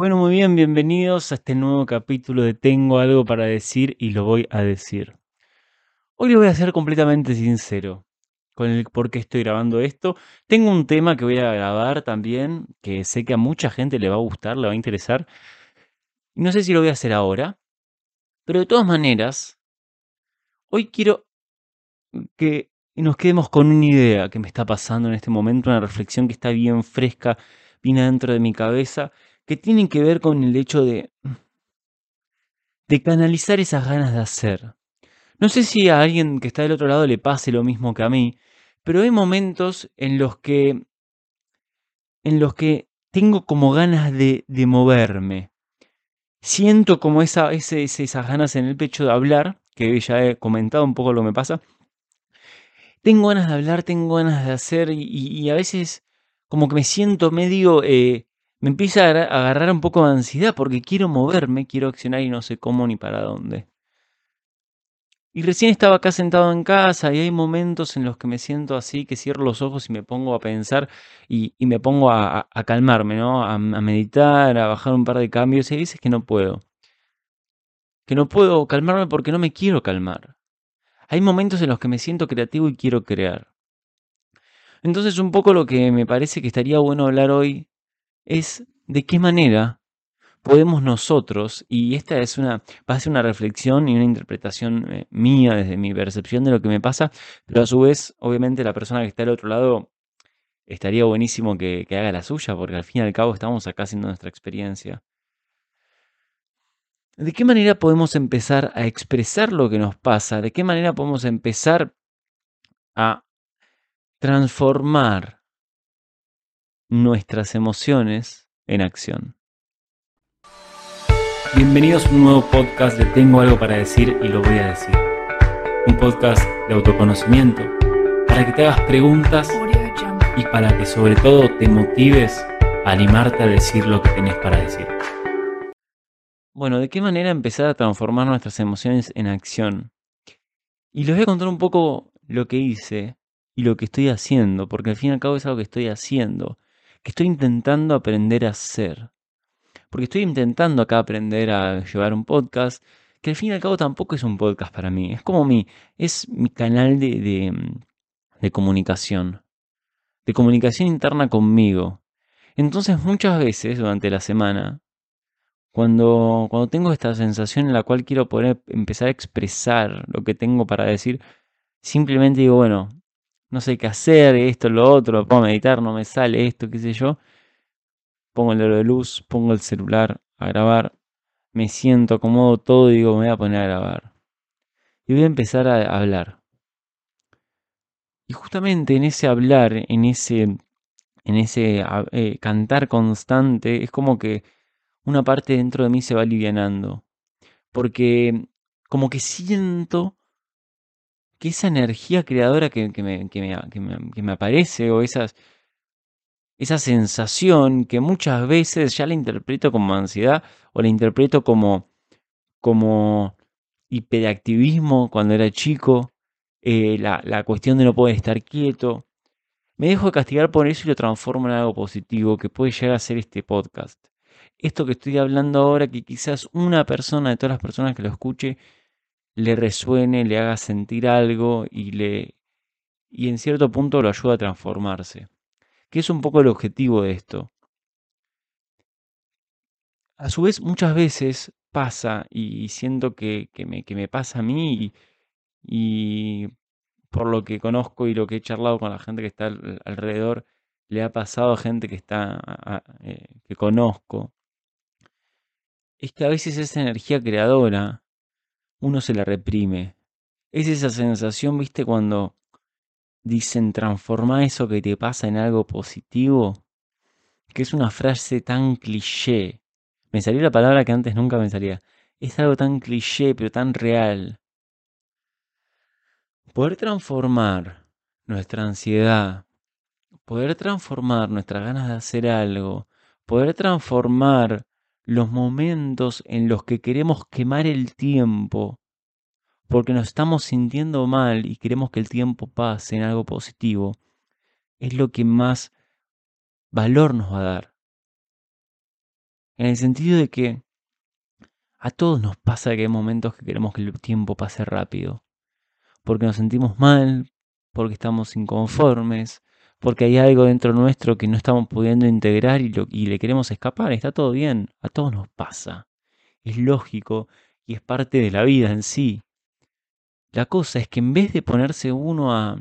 Bueno, muy bien, bienvenidos a este nuevo capítulo de Tengo algo para decir y lo voy a decir. Hoy lo voy a ser completamente sincero con el por qué estoy grabando esto. Tengo un tema que voy a grabar también, que sé que a mucha gente le va a gustar, le va a interesar. No sé si lo voy a hacer ahora, pero de todas maneras, hoy quiero que nos quedemos con una idea que me está pasando en este momento, una reflexión que está bien fresca, bien adentro de mi cabeza que tienen que ver con el hecho de, de canalizar esas ganas de hacer. No sé si a alguien que está del otro lado le pase lo mismo que a mí, pero hay momentos en los que en los que tengo como ganas de, de moverme. Siento como esa, esas ganas en el pecho de hablar, que ya he comentado un poco lo que me pasa. Tengo ganas de hablar, tengo ganas de hacer y, a veces como que me siento medio eh, me empieza a agarrar un poco de ansiedad porque quiero moverme, quiero accionar y no sé cómo ni para dónde. Y recién estaba acá sentado en casa y hay momentos en los que me siento así, que cierro los ojos y me pongo a pensar y, me pongo a, calmarme, ¿no? A, a, meditar, a bajar un par de cambios y hay veces que no puedo. Que no puedo calmarme porque no me quiero calmar. Hay momentos en los que me siento creativo y quiero crear. Entonces un poco lo que me parece que estaría bueno hablar hoy es de qué manera podemos nosotros, y esta es una, va a ser una reflexión y una interpretación eh, mía desde mi percepción de lo que me pasa, pero a su vez, obviamente la persona que está al otro lado estaría buenísimo que, que haga la suya, porque al fin y al cabo estamos acá haciendo nuestra experiencia. ¿De qué manera podemos empezar a expresar lo que nos pasa? ¿De qué manera podemos empezar a transformar nuestras emociones en acción. Bienvenidos a un nuevo podcast de Tengo algo para decir y lo voy a decir. Un podcast de autoconocimiento para que te hagas preguntas y para que sobre todo te motives a animarte a decir lo que tenés para decir. Bueno, ¿de qué manera empezar a transformar nuestras emociones en acción? Y les voy a contar un poco lo que hice y lo que estoy haciendo, porque al fin y al cabo es algo que estoy haciendo que estoy intentando aprender a hacer. Porque estoy intentando acá aprender a llevar un podcast, que al fin y al cabo tampoco es un podcast para mí. Es como mi, es mi canal de, de, comunicación. De comunicación interna conmigo. Entonces muchas veces durante la semana, cuando, cuando tengo esta sensación en la cual quiero poder empezar a expresar lo que tengo para decir, simplemente digo, bueno, no sé qué hacer, esto, lo otro, puedo meditar, no me sale esto, qué sé yo. Pongo el aro de luz, pongo el celular a grabar, me siento, acomodo todo y digo, me voy a poner a grabar. Y voy a empezar a hablar. Y justamente en ese hablar, en ese, en ese eh, cantar constante, es como que una parte dentro de mí se va alivianando. Porque como que siento que esa energía creadora que, me, aparece o esa sensación que muchas veces ya la interpreto como ansiedad o la interpreto como, como hiperactivismo cuando era chico, eh, la, la cuestión de no poder estar quieto. Me dejo de castigar por eso y lo transformo en algo positivo que puede llegar a ser este podcast. Esto que estoy hablando ahora, que quizás una persona de todas las personas que lo escuche le resuene, le haga sentir algo y le y en cierto punto lo ayuda a transformarse. Que es un poco el objetivo de esto. A su vez, muchas veces pasa, y siento que, que, me, que me, pasa a mí, y, por lo que conozco y lo que he charlado con la gente que está alrededor, le ha pasado a gente que está eh, que conozco, es que a veces esa energía creadora uno se la reprime. Es esa sensación, viste, cuando dicen transforma eso que te pasa en algo positivo, que es una frase tan cliché. Me salió la palabra que antes nunca me salía. Es algo tan cliché, pero tan real. Poder transformar nuestra ansiedad, poder transformar nuestras ganas de hacer algo, poder transformar los momentos en los que queremos quemar el tiempo porque nos estamos sintiendo mal y queremos que el tiempo pase en algo positivo, es lo que más valor nos va a dar. En el sentido de que a todos nos pasa que hay momentos que queremos que el tiempo pase rápido. Porque nos sentimos mal, porque estamos inconformes, porque hay algo dentro nuestro que no estamos pudiendo integrar y, le queremos escapar. Está todo bien, a todos nos pasa. Es lógico y es parte de la vida en sí. La cosa es que en vez de ponerse uno a,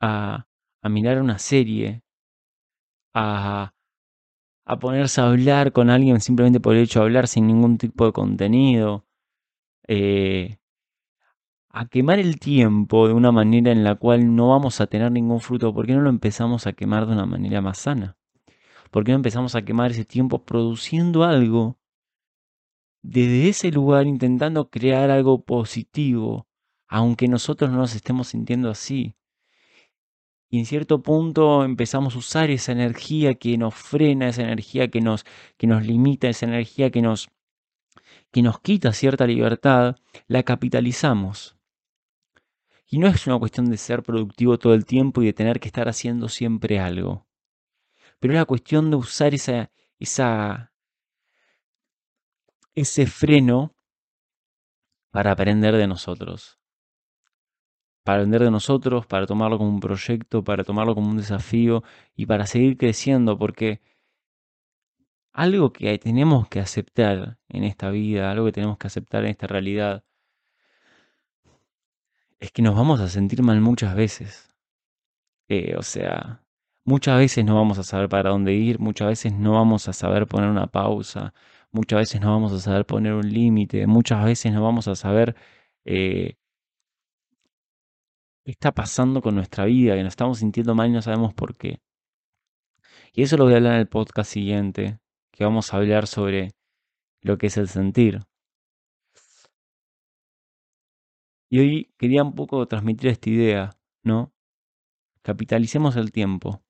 a, a mirar una serie, a, a ponerse a hablar con alguien simplemente por el hecho de hablar sin ningún tipo de contenido, eh, a quemar el tiempo de una manera en la cual no vamos a tener ningún fruto, ¿por qué no lo empezamos a quemar de una manera más sana? ¿Por qué no empezamos a quemar ese tiempo produciendo algo desde ese lugar intentando crear algo positivo, aunque nosotros no nos estemos sintiendo así? Y en cierto punto empezamos a usar esa energía que nos frena, esa energía que nos, que nos limita, esa energía que nos, que nos quita cierta libertad, la capitalizamos. Y no es una cuestión de ser productivo todo el tiempo y de tener que estar haciendo siempre algo. Pero es la cuestión de usar esa, ese freno para aprender de nosotros para aprender de nosotros, para tomarlo como un proyecto, para tomarlo como un desafío y para seguir creciendo, porque algo que tenemos que aceptar en esta vida, algo que tenemos que aceptar en esta realidad, es que nos vamos a sentir mal muchas veces. Eh, o sea, muchas veces no vamos a saber para dónde ir, muchas veces no vamos a saber poner una pausa, muchas veces no vamos a saber poner un límite, muchas veces no vamos a saber eh, qué está pasando con nuestra vida, que nos estamos sintiendo mal y no sabemos por qué. Y eso lo voy a hablar en el podcast siguiente, que vamos a hablar sobre lo que es el sentir. Y hoy quería un poco transmitir esta idea, ¿no? Capitalicemos el tiempo.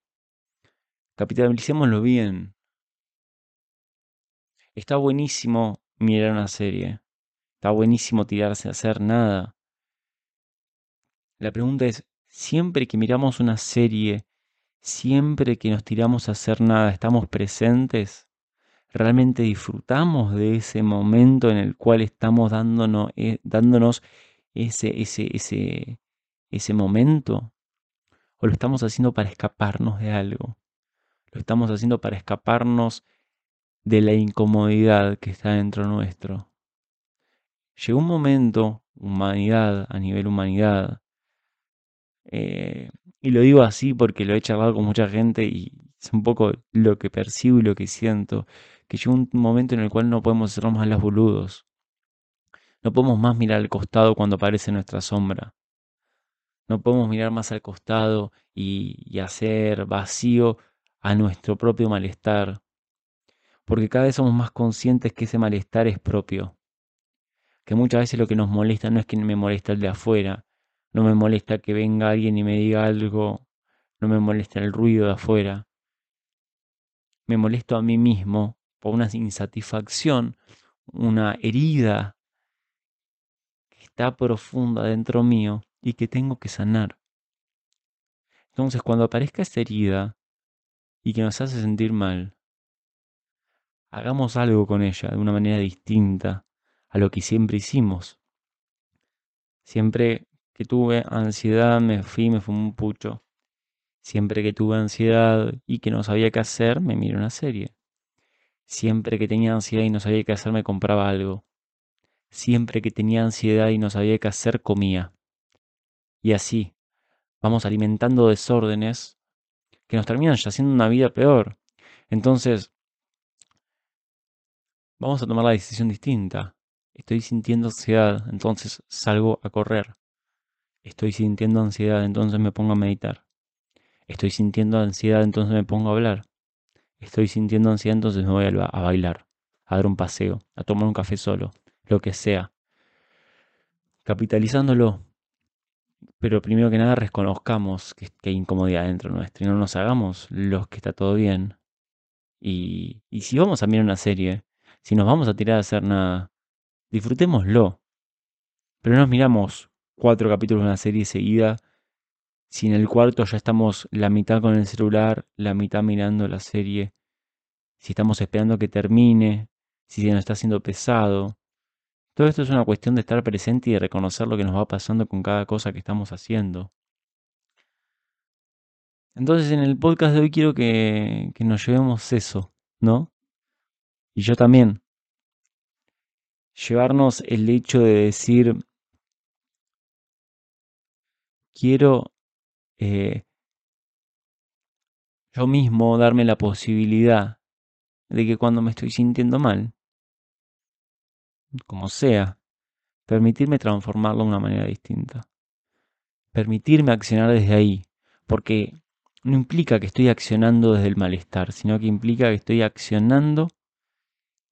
Capitalicémoslo bien. Está buenísimo mirar una serie. Está buenísimo tirarse a hacer nada. La pregunta es, siempre que miramos una serie, siempre que nos tiramos a hacer nada, estamos presentes, realmente disfrutamos de ese momento en el cual estamos dándonos, eh, dándonos ese, ese, ese, ese momento, o lo estamos haciendo para escaparnos de algo, lo estamos haciendo para escaparnos de la incomodidad que está dentro nuestro. Llegó un momento, humanidad, a nivel humanidad, eh, y lo digo así porque lo he charlado con mucha gente y es un poco lo que percibo y lo que siento. Que llega un momento en el cual no podemos ser más las boludos. No podemos más mirar al costado cuando aparece nuestra sombra. No podemos mirar más al costado y, hacer vacío a nuestro propio malestar. Porque cada vez somos más conscientes que ese malestar es propio. Que muchas veces lo que nos molesta no es que me molesta el de afuera, no me molesta que venga alguien y me diga algo, no me molesta el ruido de afuera. Me molesto a mí mismo por una insatisfacción, una herida está profunda dentro mío y que tengo que sanar. Entonces, cuando aparezca esa herida y que nos hace sentir mal, hagamos algo con ella de una manera distinta a lo que siempre hicimos. Siempre que tuve ansiedad me fui, me fumé un pucho. Siempre que tuve ansiedad y que no sabía qué hacer, me miré una serie. Siempre que tenía ansiedad y no sabía qué hacer, me compraba algo. Siempre que tenía ansiedad y no sabía qué hacer, comía. Y así, vamos alimentando desórdenes que nos terminan ya haciendo una vida peor. Entonces, vamos a tomar la decisión distinta. Estoy sintiendo ansiedad, entonces salgo a correr. Estoy sintiendo ansiedad, entonces me pongo a meditar. Estoy sintiendo ansiedad, entonces me pongo a hablar. Estoy sintiendo ansiedad, entonces me voy a, bailar, a dar un paseo, a tomar un café solo, lo que sea. Capitalizándolo. Pero primero que nada reconozcamos que, hay incomodidad dentro nuestro y no nos hagamos los que está todo bien. Y, y si vamos a mirar una serie, si nos vamos a tirar a hacer nada, disfrutémoslo. Pero no nos miramos cuatro capítulos de una serie seguida. Si en el cuarto ya estamos la mitad con el celular, la mitad mirando la serie, si estamos esperando que termine, si se nos está haciendo pesado. Todo esto es una cuestión de estar presente y de reconocer lo que nos va pasando con cada cosa que estamos haciendo. Entonces en el podcast de hoy quiero que, nos llevemos eso, ¿no? Y yo también. Llevarnos el hecho de decir, quiero eh, yo mismo darme la posibilidad de que cuando me estoy sintiendo mal, como sea, permitirme transformarlo de una manera distinta. Permitirme accionar desde ahí, porque no implica que estoy accionando desde el malestar, sino que implica que estoy accionando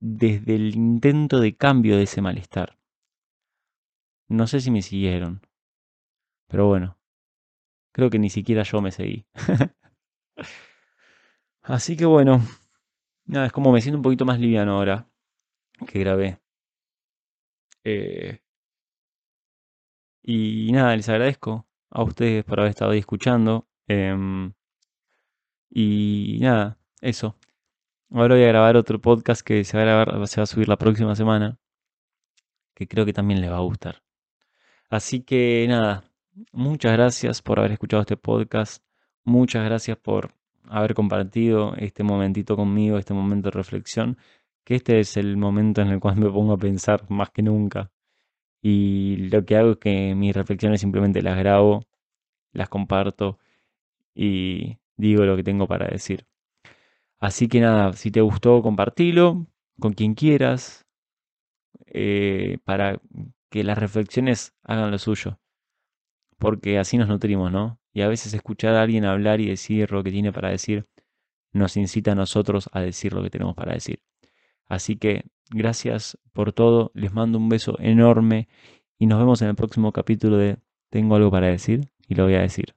desde el intento de cambio de ese malestar. No sé si me siguieron. Pero bueno, creo que ni siquiera yo me seguí. Así que bueno, nada, es como me siento un poquito más liviano ahora que grabé. Eh, y nada, les agradezco a ustedes por haber estado ahí escuchando. Em, y nada, eso. Ahora voy a grabar otro podcast que se va a grabar, se va a subir la próxima semana. Que creo que también les va a gustar. Así que nada, muchas gracias por haber escuchado este podcast. Muchas gracias por haber compartido este momentito conmigo, este momento de reflexión. Que este es el momento en el cual me pongo a pensar más que nunca. Y lo que hago es que mis reflexiones simplemente las grabo, las comparto y digo lo que tengo para decir. Así que nada, si te gustó, compartilo con quien quieras eh, para que las reflexiones hagan lo suyo. Porque así nos nutrimos, ¿no? Y a veces escuchar a alguien hablar y decir lo que tiene para decir nos incita a nosotros a decir lo que tenemos para decir. Así que gracias por todo, les mando un beso enorme y nos vemos en el próximo capítulo de Tengo algo para decir y lo voy a decir.